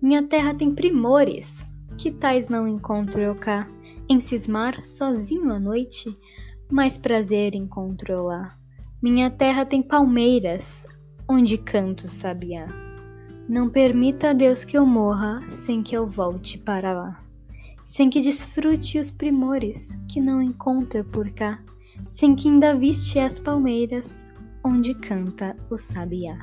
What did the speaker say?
Minha terra tem primores, que tais não encontro eu cá. Em cismar sozinho à noite, mais prazer encontro eu lá. Minha terra tem palmeiras, onde canto sabiá. Não permita a Deus que eu morra sem que eu volte para lá sem que desfrute os primores que não encontra por cá, sem que ainda viste as palmeiras onde canta o sabiá.